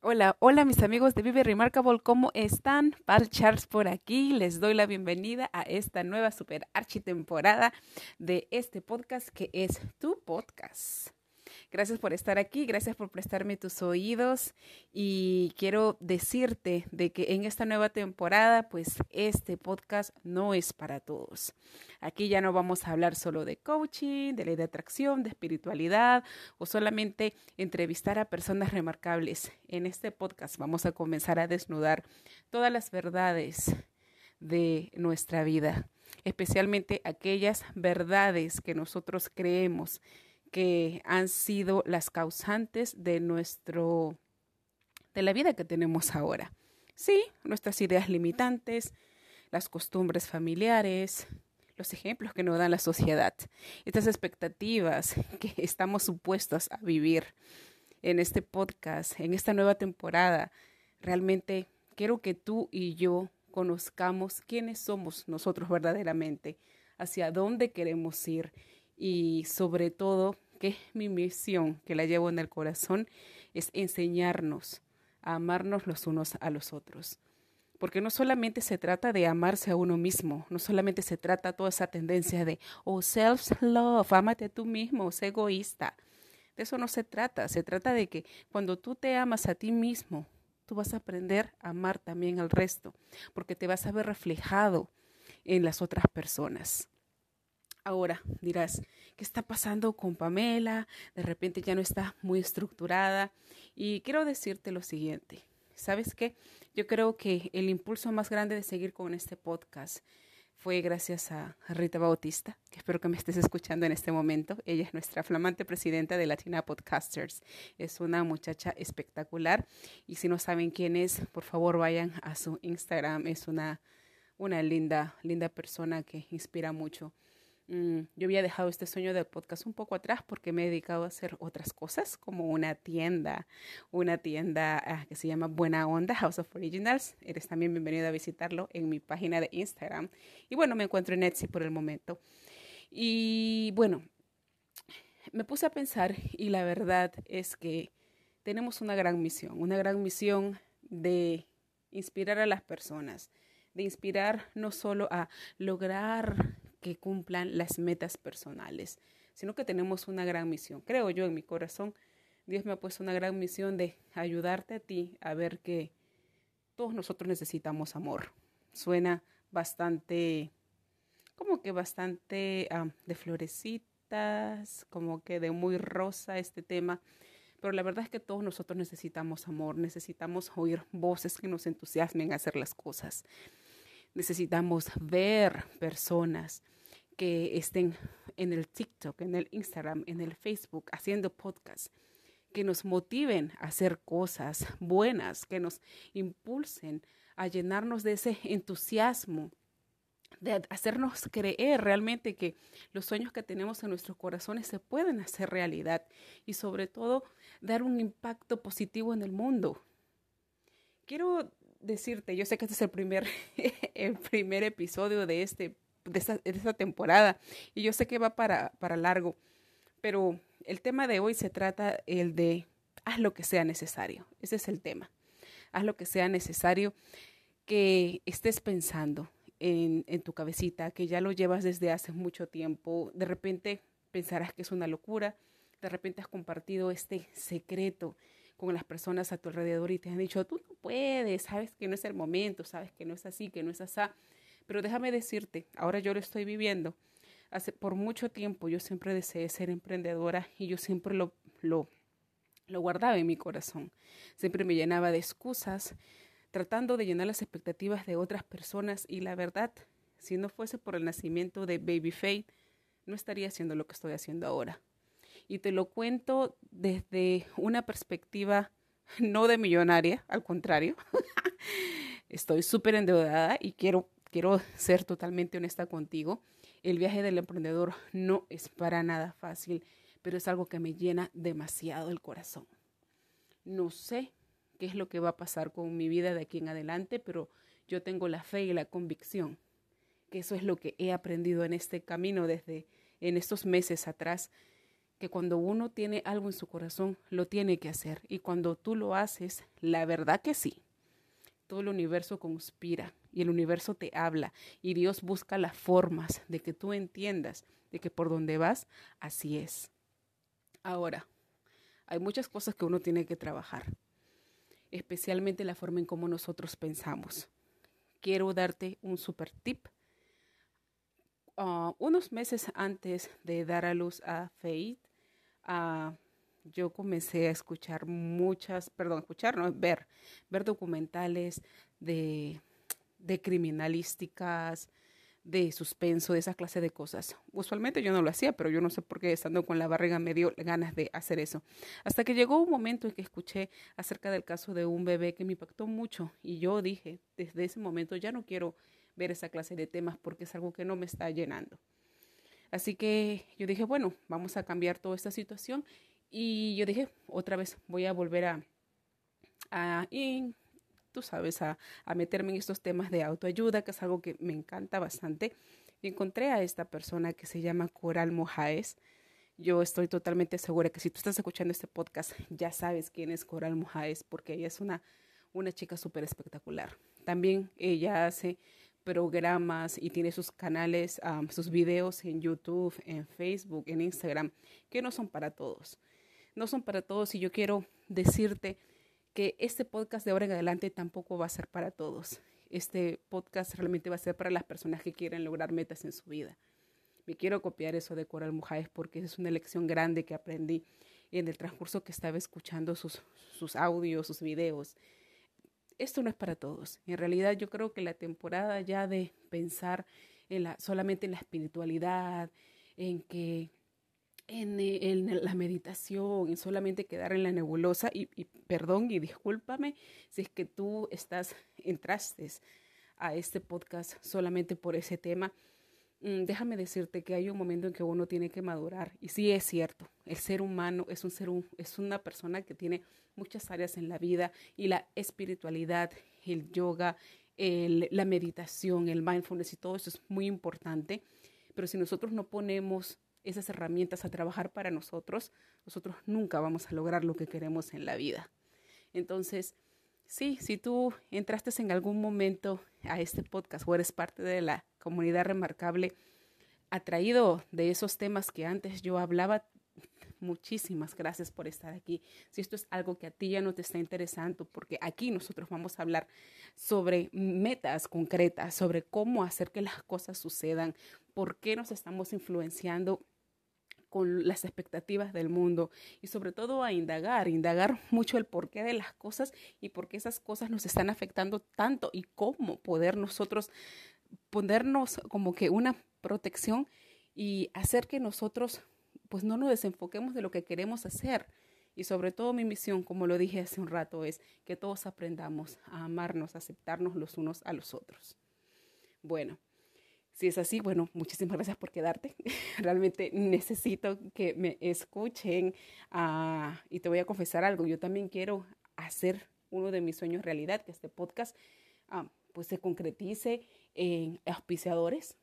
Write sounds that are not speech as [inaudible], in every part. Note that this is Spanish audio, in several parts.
Hola, hola mis amigos de Vive Remarkable, ¿cómo están? Pal Charles por aquí, les doy la bienvenida a esta nueva super architemporada de este podcast que es tu podcast. Gracias por estar aquí, gracias por prestarme tus oídos y quiero decirte de que en esta nueva temporada, pues este podcast no es para todos. Aquí ya no vamos a hablar solo de coaching, de ley de atracción, de espiritualidad o solamente entrevistar a personas remarcables. En este podcast vamos a comenzar a desnudar todas las verdades de nuestra vida, especialmente aquellas verdades que nosotros creemos que han sido las causantes de nuestro de la vida que tenemos ahora. Sí, nuestras ideas limitantes, las costumbres familiares, los ejemplos que nos da la sociedad, estas expectativas [laughs] que estamos supuestos a vivir en este podcast, en esta nueva temporada. Realmente quiero que tú y yo conozcamos quiénes somos nosotros verdaderamente, hacia dónde queremos ir y sobre todo que mi misión, que la llevo en el corazón, es enseñarnos a amarnos los unos a los otros. Porque no solamente se trata de amarse a uno mismo, no solamente se trata toda esa tendencia de, oh, self-love, ámate tú mismo, sé egoísta. De eso no se trata, se trata de que cuando tú te amas a ti mismo, tú vas a aprender a amar también al resto, porque te vas a ver reflejado en las otras personas. Ahora dirás, ¿qué está pasando con Pamela? De repente ya no está muy estructurada. Y quiero decirte lo siguiente. ¿Sabes qué? Yo creo que el impulso más grande de seguir con este podcast fue gracias a Rita Bautista, que espero que me estés escuchando en este momento. Ella es nuestra flamante presidenta de Latina Podcasters. Es una muchacha espectacular y si no saben quién es, por favor vayan a su Instagram. Es una, una linda, linda persona que inspira mucho. Mm, yo había dejado este sueño del podcast un poco atrás porque me he dedicado a hacer otras cosas, como una tienda, una tienda ah, que se llama Buena Onda, House of Originals. Eres también bienvenido a visitarlo en mi página de Instagram. Y bueno, me encuentro en Etsy por el momento. Y bueno, me puse a pensar y la verdad es que tenemos una gran misión, una gran misión de inspirar a las personas, de inspirar no solo a lograr que cumplan las metas personales, sino que tenemos una gran misión. Creo yo en mi corazón, Dios me ha puesto una gran misión de ayudarte a ti a ver que todos nosotros necesitamos amor. Suena bastante, como que bastante de florecitas, como que de muy rosa este tema. Pero la verdad es que todos nosotros necesitamos amor, necesitamos oír voces que nos entusiasmen a hacer las cosas. Necesitamos ver personas que estén en el TikTok, en el Instagram, en el Facebook, haciendo podcasts, que nos motiven a hacer cosas buenas, que nos impulsen a llenarnos de ese entusiasmo, de hacernos creer realmente que los sueños que tenemos en nuestros corazones se pueden hacer realidad y sobre todo dar un impacto positivo en el mundo. Quiero decirte, yo sé que este es el primer, [laughs] el primer episodio de, este, esta, de esta temporada y yo sé que va para, para largo, pero el tema de hoy se trata el de haz lo que sea necesario. Ese es el tema. Haz lo que sea necesario que estés pensando en, en tu cabecita, que ya lo llevas desde hace mucho tiempo. De repente pensarás que es una locura, de repente has compartido este secreto con las personas a tu alrededor y te han dicho, tú no puedes, sabes que no es el momento, sabes que no es así, que no es así. Pero déjame decirte, ahora yo lo estoy viviendo. Hace, por mucho tiempo yo siempre deseé ser emprendedora y yo siempre lo, lo, guardaba en mi corazón. Siempre me llenaba de excusas, tratando de llenar las expectativas de otras personas y la verdad, si no fuese por el nacimiento de Baby Faith, no estaría haciendo lo que estoy haciendo ahora y te lo cuento desde una perspectiva [laughs] no de millonaria, al contrario. [laughs] Estoy súper endeudada y quiero, quiero ser totalmente honesta contigo. El viaje del emprendedor no es para nada fácil, pero es algo que me llena demasiado el corazón. No sé qué es lo que va a pasar con mi vida de aquí en adelante, pero yo tengo la fe y la convicción que eso es lo que he aprendido en este camino desde en estos meses atrás que cuando uno tiene algo en su corazón, lo tiene que hacer. Y cuando tú lo haces, la verdad que sí. Todo el universo conspira y el universo te habla y Dios busca las formas de que tú entiendas de que por donde vas, así es. Ahora, hay muchas cosas que uno tiene que trabajar, especialmente la forma en cómo nosotros pensamos. Quiero darte un super tip. Ah, unos meses antes de dar a luz a Faith, uh, yo comencé a escuchar muchas, perdón, escuchar, no, ver, ver documentales de, de criminalísticas, de suspenso, de esa clase de cosas. Usualmente yo no lo hacía, pero yo no sé por qué estando con la barriga me dio ganas de hacer eso. Hasta que llegó un momento en que escuché acerca del caso de un bebé que me impactó mucho y yo dije, desde ese momento ya no quiero ver esa clase de temas porque es algo que no me está llenando. Así que yo dije, bueno, vamos a cambiar toda esta situación y yo dije, otra vez voy a volver a, y, tú sabes, a, a, meterme en estos temas de autoayuda, que es algo que me encanta bastante. Y encontré a esta persona que se llama Coral Mojaes. Yo estoy totalmente segura que si tú estás escuchando este podcast, ya sabes quién es Coral Mojaes, porque ella es una, una chica súper espectacular. También ella hace programas y tiene sus canales, sus videos en YouTube, en Facebook, en Instagram, que no son para todos no son para todos y yo quiero decirte que este podcast de ahora en adelante tampoco va a ser para todos. Este podcast realmente va a ser para las personas que quieren lograr metas en su vida. Me quiero copiar eso de Coral Mujáez porque es una lección grande que aprendí en el transcurso que estaba escuchando sus, sus audios, sus videos. Esto no es para todos. En realidad yo creo que la temporada ya de pensar en la, solamente en la espiritualidad, en que eh, en, la meditación, en solamente quedar en la nebulosa y, perdón y discúlpame si es que tú estás, entraste a este podcast solamente por ese tema. Mm, déjame decirte que hay un momento en que uno tiene que madurar y sí es cierto, el ser humano es un ser es una persona que tiene muchas áreas en la vida y la espiritualidad, el yoga, la meditación, el mindfulness y todo eso es muy importante, pero si nosotros no ponemos esas herramientas a trabajar para nosotros, nosotros nunca vamos a lograr lo que queremos en la vida. Entonces, sí, si tú entraste en algún momento a este podcast o eres parte de la comunidad remarcable, atraído de esos temas que antes yo hablaba, muchísimas gracias por estar aquí. Si esto es algo que a ti ya no te está interesando, porque aquí nosotros vamos a hablar sobre metas concretas, sobre cómo hacer que las cosas sucedan, por qué nos estamos influenciando con las expectativas del mundo y sobre todo a indagar, indagar mucho el porqué de las cosas y por qué esas cosas nos están afectando tanto y cómo poder nosotros ponernos como que una protección y hacer que nosotros pues no nos desenfoquemos de lo que queremos hacer. Y sobre todo mi misión, como lo dije hace un rato, es que todos aprendamos a amarnos, a aceptarnos los unos a los otros. Bueno, si es así, bueno, muchísimas gracias por quedarte. [laughs] Realmente necesito que me escuchen uh, y te voy a confesar algo. Yo también quiero hacer uno de mis sueños realidad, que este podcast uh, pues se concretice en auspiciadores.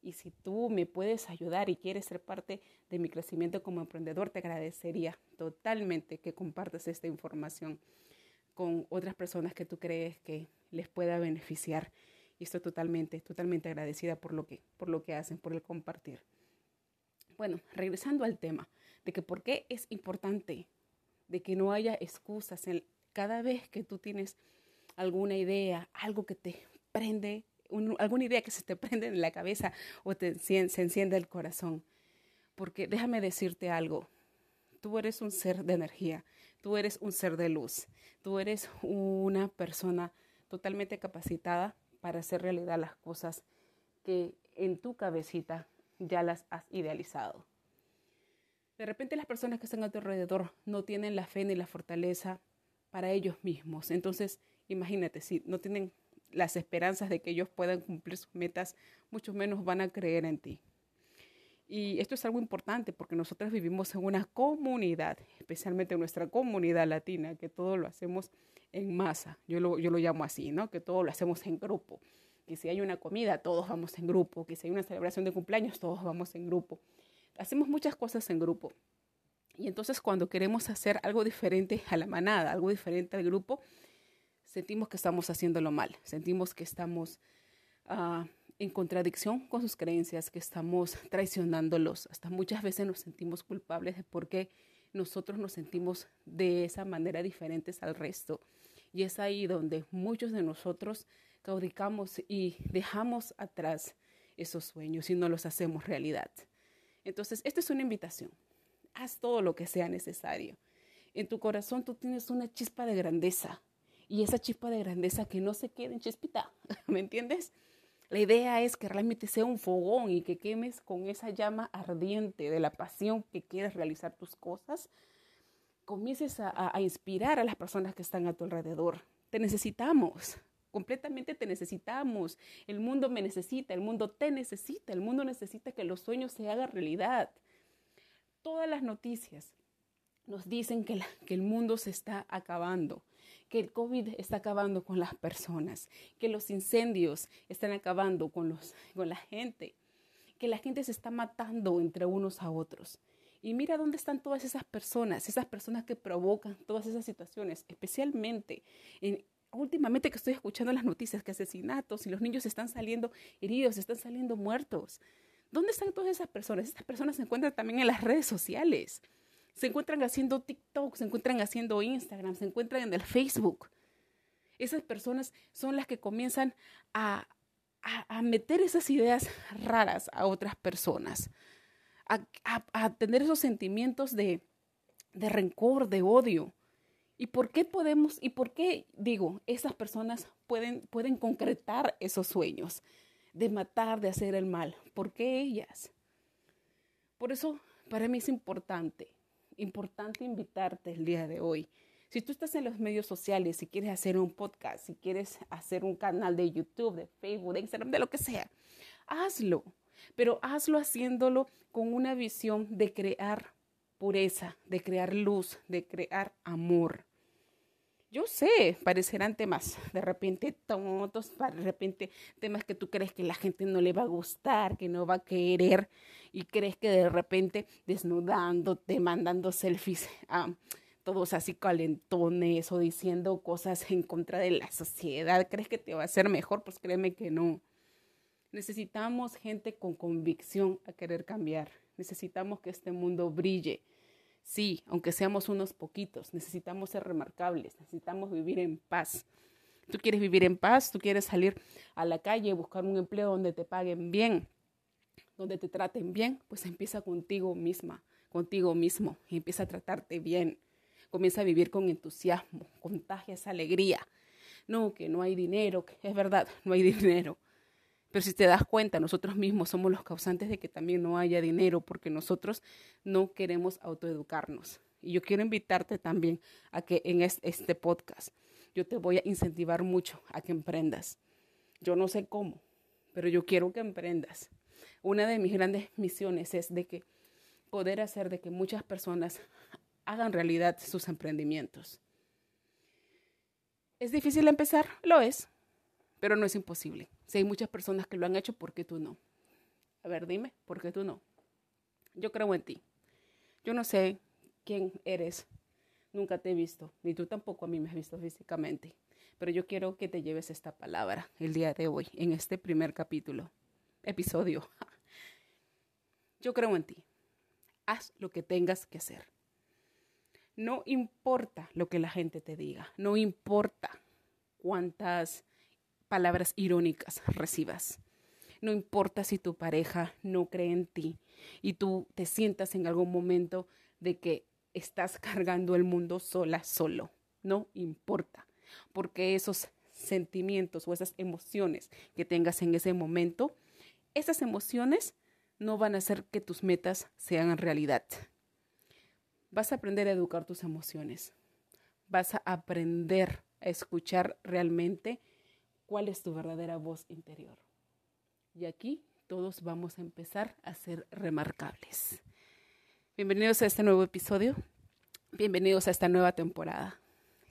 Y si tú me puedes ayudar y quieres ser parte de mi crecimiento como emprendedor, te agradecería totalmente que compartas esta información con otras personas que tú crees que les pueda beneficiar y estoy totalmente, totalmente agradecida por lo que, por lo que hacen, por el compartir. Bueno, regresando al tema de que por qué es importante de que no haya excusas en, cada vez que tú tienes alguna idea, algo que te prende, alguna idea que se te [laughs] prende en la cabeza o te, se enciende el corazón. Porque déjame decirte algo, tú eres un ser de energía, tú eres un ser de luz, tú eres una persona totalmente capacitada para hacer realidad las cosas que en tu cabecita ya las has idealizado. De repente las personas que están a tu alrededor no tienen la fe ni la fortaleza para ellos mismos. Entonces, imagínate, si no tienen las esperanzas de que ellos puedan cumplir sus metas, mucho menos van a creer en ti. Y esto es algo importante porque nosotros vivimos en una comunidad, especialmente en nuestra comunidad latina, que todo lo hacemos en masa. Yo lo, yo lo llamo así, ¿no? Que todo lo hacemos en grupo. Que si hay una comida, todos vamos en grupo. Que si hay una celebración de cumpleaños, todos vamos en grupo. Hacemos muchas cosas en grupo. Y entonces cuando queremos hacer algo diferente a la manada, algo diferente al grupo, sentimos que estamos haciéndolo mal, sentimos que estamos uh, en contradicción con sus creencias, que estamos [laughs] traicionándolos. Hasta muchas veces nos sentimos culpables de por nosotros nos sentimos de esa manera diferentes al resto. Y es ahí donde muchos de nosotros caudicamos y dejamos atrás esos sueños y no los hacemos realidad. Entonces, esta es una invitación. Haz todo lo que sea necesario. En tu corazón tú tienes una chispa de grandeza y esa chispa de grandeza que no se quede en chispita, [laughs] ¿me entiendes? La idea es que realmente sea un fogón y que quemes con esa llama ardiente de la pasión que quieres realizar tus cosas. Comiences a, inspirar a las personas que están a tu alrededor. Te necesitamos, completamente te necesitamos. El mundo me necesita, el mundo te necesita, el mundo necesita que los sueños se hagan realidad. Todas las noticias nos dicen que, que el mundo se está acabando, que el COVID está acabando con las personas, que los incendios están acabando con, los, con la gente, que la gente se está matando entre unos a otros. Y mira dónde están todas esas personas, esas personas que provocan todas esas situaciones, especialmente en, últimamente que estoy escuchando las noticias que asesinatos y los niños están saliendo heridos, están saliendo muertos. ¿Dónde están todas esas personas? Esas personas se encuentran también en las redes sociales. Se encuentran haciendo TikTok, se encuentran haciendo Instagram, se encuentran en el Facebook. Esas personas son las que comienzan a, a, meter esas ideas raras a otras personas, a, a tener esos sentimientos de, de rencor, de odio. ¿Y por qué podemos, y por qué digo, esas personas pueden, pueden concretar esos sueños de matar, de hacer el mal? ¿Por qué ellas? Por eso, para mí es importante, importante invitarte el día de hoy. Si tú estás en los medios sociales, si quieres hacer un podcast, si quieres hacer un canal de YouTube, de Facebook, de Instagram, de lo que sea, hazlo. Pero hazlo haciéndolo con una visión de crear pureza, de crear luz, de crear amor. Yo sé, parecerán temas de repente tontos, de repente temas que tú crees que la gente no le va a gustar, que no va a querer, y crees que de repente desnudándote, mandando selfies a todos así calentones o diciendo cosas en contra de la sociedad, crees que te va a hacer mejor, pues créeme que no. Necesitamos gente con convicción a querer cambiar. Necesitamos que este mundo brille Sí, aunque seamos unos poquitos, necesitamos ser remarcables, necesitamos vivir en paz. Tú quieres vivir en paz, tú quieres salir a la calle, buscar un empleo donde te paguen bien, donde te traten bien, pues empieza contigo misma, contigo mismo y empieza a tratarte bien. Comienza a vivir con entusiasmo, contagia esa alegría. No, que no hay dinero, que es verdad, no hay [laughs] dinero pero si te das cuenta, nosotros mismos somos los causantes de que también no haya dinero porque nosotros no queremos autoeducarnos. Y yo quiero invitarte también a que en este podcast yo te voy a incentivar mucho a que emprendas. Yo no sé cómo, pero yo quiero que emprendas. Una de mis grandes misiones es de que poder hacer de que muchas personas hagan realidad sus emprendimientos. ¿Es difícil empezar? Lo es, pero no es imposible. Si hay muchas personas que lo han hecho, ¿por qué tú no? A ver, dime, ¿por qué tú no? Yo creo en ti. Yo no sé quién eres, nunca te he visto, ni tú tampoco a mí me has visto físicamente, pero yo quiero que te lleves esta palabra el día de hoy, en este primer capítulo, episodio. [laughs] Yo creo en ti. Haz lo que tengas que hacer. No importa lo que la gente te diga, no importa cuántas palabras irónicas recibas. No importa si tu pareja no cree en ti y tú te sientas en algún momento de que estás cargando el mundo sola, solo. No importa, porque esos sentimientos o esas emociones que tengas en ese momento, esas emociones no van a hacer que tus metas sean realidad. Vas a aprender a educar tus emociones. Vas a aprender a escuchar realmente cuál es tu verdadera voz interior. Y aquí todos vamos a empezar a ser remarcables. Bienvenidos a este nuevo episodio. Bienvenidos a esta nueva temporada.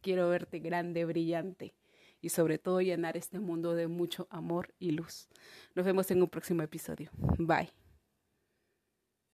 Quiero verte grande, brillante y sobre todo llenar este mundo de mucho amor y luz. Nos vemos en un próximo episodio. Bye.